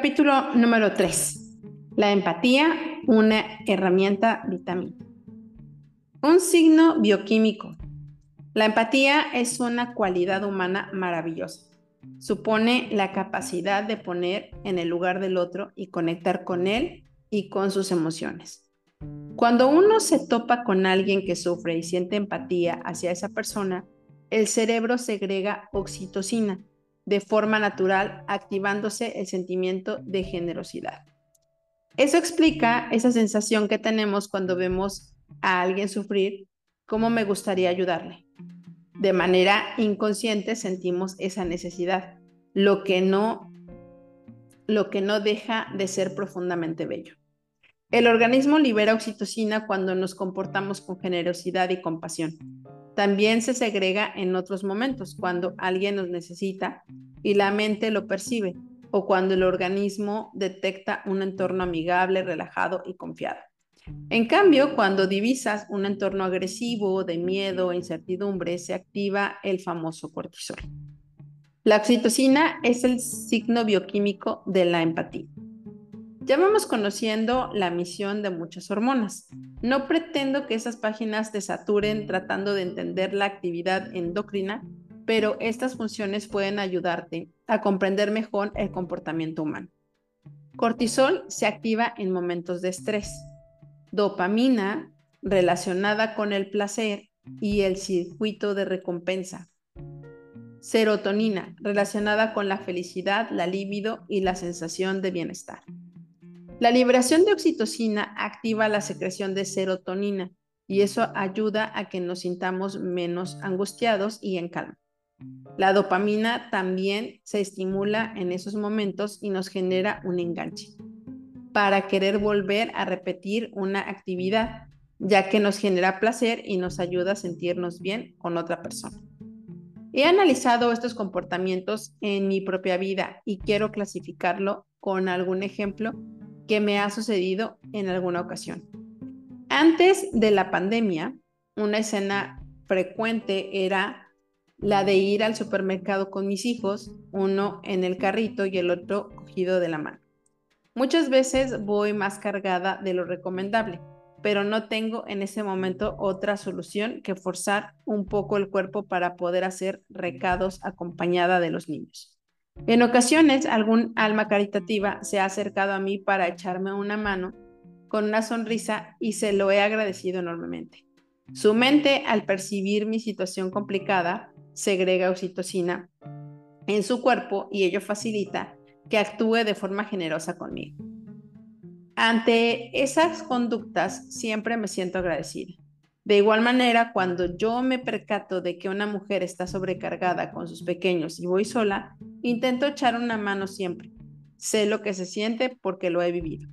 Capítulo número 3. La empatía, una herramienta vitamina. Un signo bioquímico. La empatía es una cualidad humana maravillosa. Supone la capacidad de poner en el lugar del otro y conectar con él y con sus emociones. Cuando uno se topa con alguien que sufre y siente empatía hacia esa persona, el cerebro segrega oxitocina, de forma natural, activándose el sentimiento de generosidad. Eso explica esa sensación que tenemos cuando vemos a alguien sufrir, cómo me gustaría ayudarle. De manera inconsciente sentimos esa necesidad, lo que no lo que no deja de ser profundamente bello. El organismo libera oxitocina cuando nos comportamos con generosidad y compasión. También se segrega en otros momentos, cuando alguien nos necesita y la mente lo percibe, o cuando el organismo detecta un entorno amigable, relajado y confiado. En cambio, cuando divisas un entorno agresivo, de miedo e incertidumbre, se activa el famoso cortisol. La oxitocina es el signo bioquímico de la empatía. Ya vamos conociendo la misión de muchas hormonas. No pretendo que esas páginas te saturen tratando de entender la actividad endocrina, pero estas funciones pueden ayudarte a comprender mejor el comportamiento humano. Cortisol se activa en momentos de estrés. Dopamina relacionada con el placer y el circuito de recompensa. Serotonina relacionada con la felicidad, la libido y la sensación de bienestar. La liberación de oxitocina activa la secreción de serotonina y eso ayuda a que nos sintamos menos angustiados y en calma. La dopamina también se estimula en esos momentos y nos genera un enganche para querer volver a repetir una actividad, ya que nos genera placer y nos ayuda a sentirnos bien con otra persona. He analizado estos comportamientos en mi propia vida y quiero clasificarlo con algún ejemplo que me ha sucedido en alguna ocasión. Antes de la pandemia, una escena frecuente era la de ir al supermercado con mis hijos, uno en el carrito y el otro cogido de la mano. Muchas veces voy más cargada de lo recomendable, pero no tengo en ese momento otra solución que forzar un poco el cuerpo para poder hacer recados acompañada de los niños. En ocasiones, algún alma caritativa se ha acercado a mí para echarme una mano con una sonrisa y se lo he agradecido enormemente. Su mente, al percibir mi situación complicada, segrega oxitocina en su cuerpo y ello facilita que actúe de forma generosa conmigo. Ante esas conductas siempre me siento agradecida. De igual manera, cuando yo me percato de que una mujer está sobrecargada con sus pequeños y voy sola, intento echar una mano siempre. Sé lo que se siente porque lo he vivido.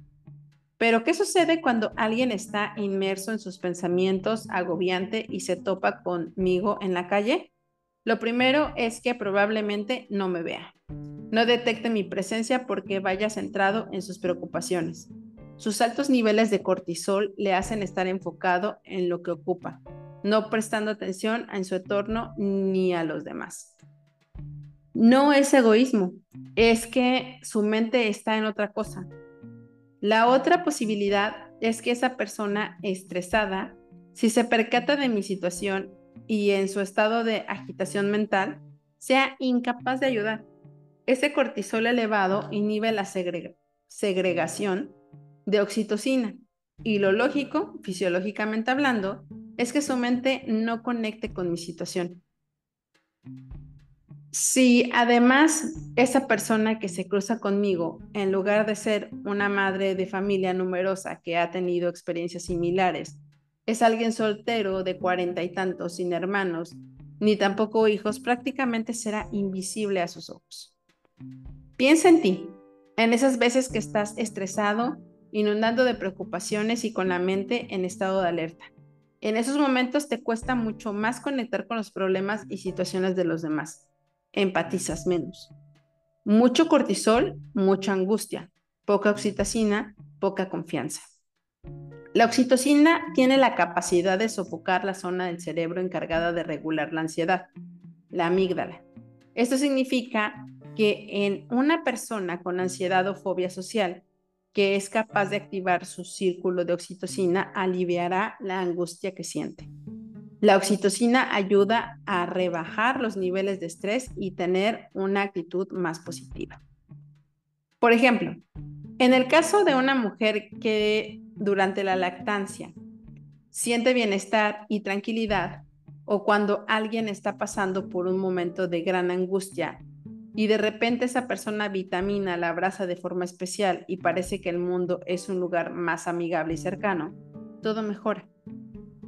Pero, ¿qué sucede cuando alguien está inmerso en sus pensamientos, agobiante y se topa conmigo en la calle? Lo primero es que probablemente no me vea. No detecte mi presencia porque vaya centrado en sus preocupaciones. Sus altos niveles de cortisol le hacen estar enfocado en lo que ocupa, no prestando atención en su entorno ni a los demás. No es egoísmo, es que su mente está en otra cosa. La otra posibilidad es que esa persona estresada, si se percata de mi situación y en su estado de agitación mental, sea incapaz de ayudar. Ese cortisol elevado inhibe la segregación de oxitocina. Y lo lógico, fisiológicamente hablando, es que su mente no conecte con mi situación. Si además esa persona que se cruza conmigo, en lugar de ser una madre de familia numerosa que ha tenido experiencias similares, es alguien soltero de cuarenta y tantos, sin hermanos, ni tampoco hijos, prácticamente será invisible a sus ojos. Piensa en ti, en esas veces que estás estresado, inundando de preocupaciones y con la mente en estado de alerta. En esos momentos te cuesta mucho más conectar con los problemas y situaciones de los demás. Empatizas menos. Mucho cortisol, mucha angustia. Poca oxitocina, poca confianza. La oxitocina tiene la capacidad de sofocar la zona del cerebro encargada de regular la ansiedad, la amígdala. Esto significa que en una persona con ansiedad o fobia social que es capaz de activar su círculo de oxitocina aliviará la angustia que siente. La oxitocina ayuda a rebajar los niveles de estrés y tener una actitud más positiva. Por ejemplo, en el caso de una mujer que durante la lactancia siente bienestar y tranquilidad, o cuando alguien está pasando por un momento de gran angustia y de repente esa persona vitamina la abraza de forma especial y parece que el mundo es un lugar más amigable y cercano, todo mejora.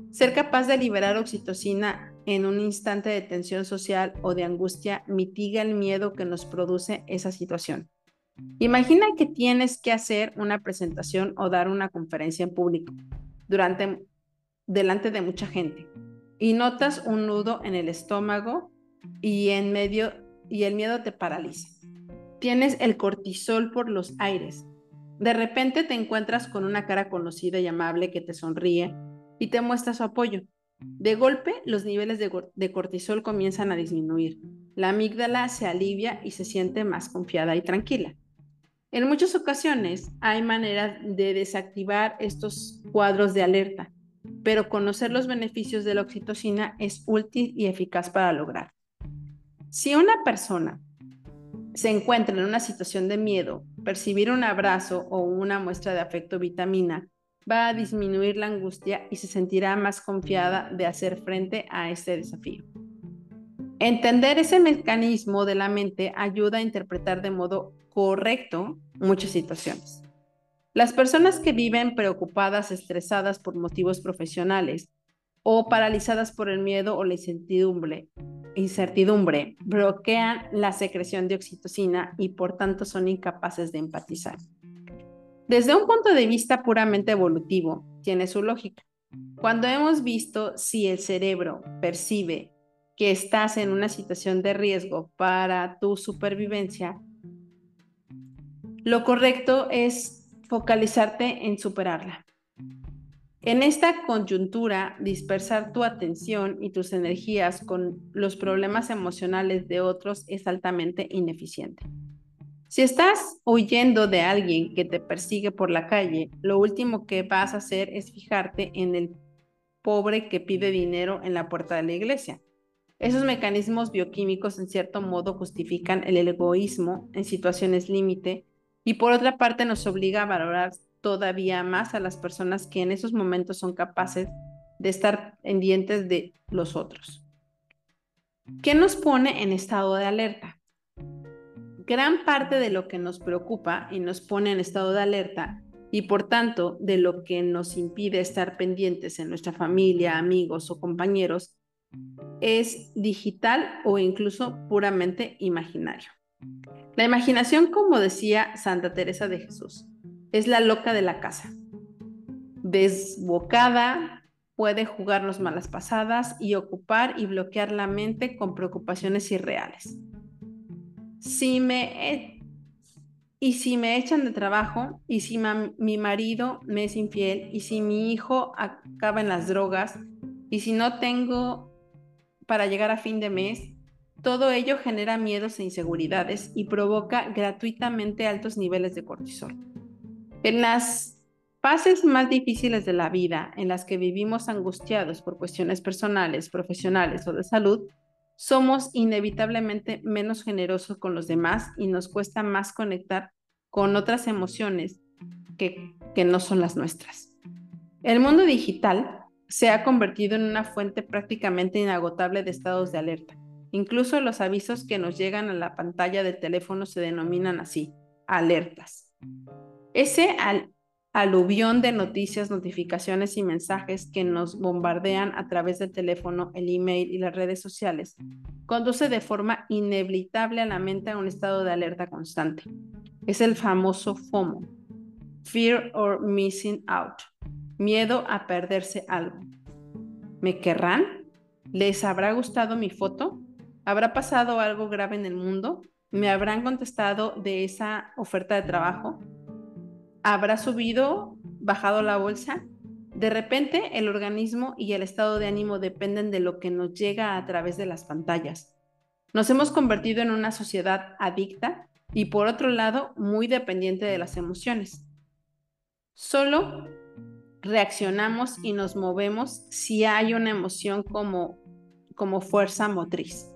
Ser capaz de liberar oxitocina en un instante de tensión social o de angustia mitiga el miedo que nos produce esa situación. Imagina que tienes que hacer una presentación o dar una conferencia en público durante, delante de mucha gente y notas un nudo en el estómago y en medio y el miedo te paraliza. Tienes el cortisol por los aires. De repente te encuentras con una cara conocida y amable que te sonríe y te muestra su apoyo. De golpe, los niveles de, cortisol comienzan a disminuir. La amígdala se alivia y se siente más confiada y tranquila. En muchas ocasiones hay maneras de desactivar estos cuadros de alerta pero conocer los beneficios de la oxitocina es útil y eficaz para lograr. Si una persona se encuentra en una situación de miedo, percibir un abrazo o una muestra de afecto vitamina va a disminuir la angustia y se sentirá más confiada de hacer frente a este desafío. Entender ese mecanismo de la mente ayuda a interpretar de modo correcto muchas situaciones. Las personas que viven preocupadas, estresadas por motivos profesionales o paralizadas por el miedo o la incertidumbre, bloquean la secreción de oxitocina y por tanto son incapaces de empatizar. Desde un punto de vista puramente evolutivo, tiene su lógica. Cuando hemos visto si el cerebro percibe que estás en una situación de riesgo para tu supervivencia, lo correcto es focalizarte en superarla. En esta coyuntura, dispersar tu atención y tus energías con los problemas emocionales de otros es altamente ineficiente. Si estás huyendo de alguien que te persigue por la calle, lo último que vas a hacer es fijarte en el pobre que pide dinero en la puerta de la iglesia. Esos mecanismos bioquímicos en cierto modo justifican el egoísmo en situaciones límite y por otra parte nos obliga a valorar todavía más a las personas que en esos momentos son capaces de estar pendientes de los otros. ¿Qué nos pone en estado de alerta? Gran parte de lo que nos preocupa y nos pone en estado de alerta y por tanto de lo que nos impide estar pendientes en nuestra familia, amigos o compañeros es digital o incluso puramente imaginario. La imaginación, como decía Santa Teresa de Jesús, es la loca de la casa. Desbocada, puede jugarnos malas pasadas y ocupar y bloquear la mente con preocupaciones irreales. Si me e, y si me echan de trabajo, y si mi marido me es infiel, y si mi hijo acaba en las drogas, y si no tengo para llegar a fin de mes, todo ello genera miedos e inseguridades y provoca gratuitamente altos niveles de cortisol. En las fases más difíciles de la vida, en las que vivimos angustiados por cuestiones personales, profesionales o de salud, somos inevitablemente menos generosos con los demás y nos cuesta más conectar con otras emociones que, que no son las nuestras. El mundo digital se ha convertido en una fuente prácticamente inagotable de estados de alerta Incluso los avisos que nos llegan a la pantalla del teléfono se denominan así, alertas. Ese aluvión de noticias, notificaciones y mensajes que nos bombardean a través del teléfono, el email y las redes sociales conduce de forma inevitable a la mente a un estado de alerta constante. Es el famoso FOMO, Fear or Missing Out, miedo a perderse algo. ¿Me querrán? ¿Les habrá gustado mi foto? ¿Habrá pasado algo grave en el mundo? ¿Me habrán contestado de esa oferta de trabajo? ¿Habrá subido, bajado la bolsa? De repente, el organismo y el estado de ánimo dependen de lo que nos llega a través de las pantallas. Nos hemos convertido en una sociedad adicta y por otro lado muy dependiente de las emociones. Solo reaccionamos y nos movemos si hay una emoción como, como fuerza motriz.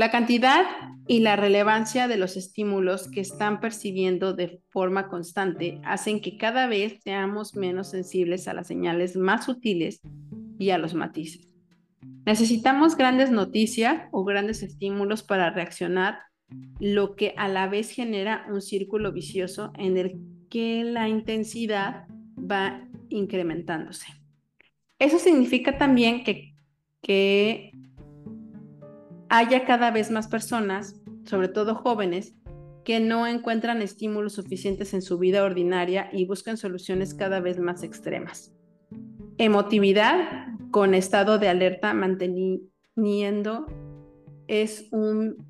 La cantidad y la relevancia de los estímulos que están percibiendo de forma constante hacen que cada vez seamos menos sensibles a las señales más sutiles y a los matices. Necesitamos grandes noticias o grandes estímulos para reaccionar, lo que a la vez genera un círculo vicioso en el que la intensidad va incrementándose. Eso significa también que, que haya cada vez más personas, sobre todo jóvenes, que no encuentran estímulos suficientes en su vida ordinaria y buscan soluciones cada vez más extremas. Emotividad con estado de alerta manteniendo es un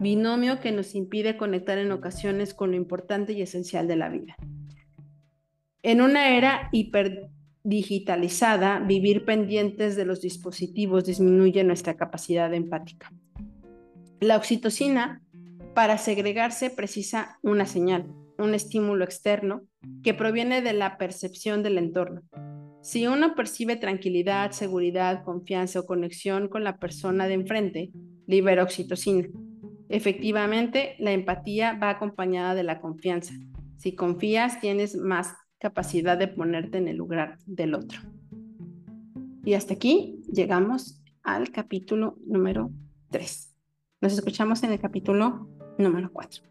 binomio que nos impide conectar en ocasiones con lo importante y esencial de la vida. En una era hiperdigitalizada, vivir pendientes de los dispositivos disminuye nuestra capacidad empática. La oxitocina, para segregarse, precisa una señal, un estímulo externo que proviene de la percepción del entorno. Si uno percibe tranquilidad, seguridad, confianza o conexión con la persona de enfrente, libera oxitocina. Efectivamente, la empatía va acompañada de la confianza. Si confías, tienes más capacidad de ponerte en el lugar del otro. Y hasta aquí llegamos al capítulo número 3. Nos escuchamos en el capítulo número 4.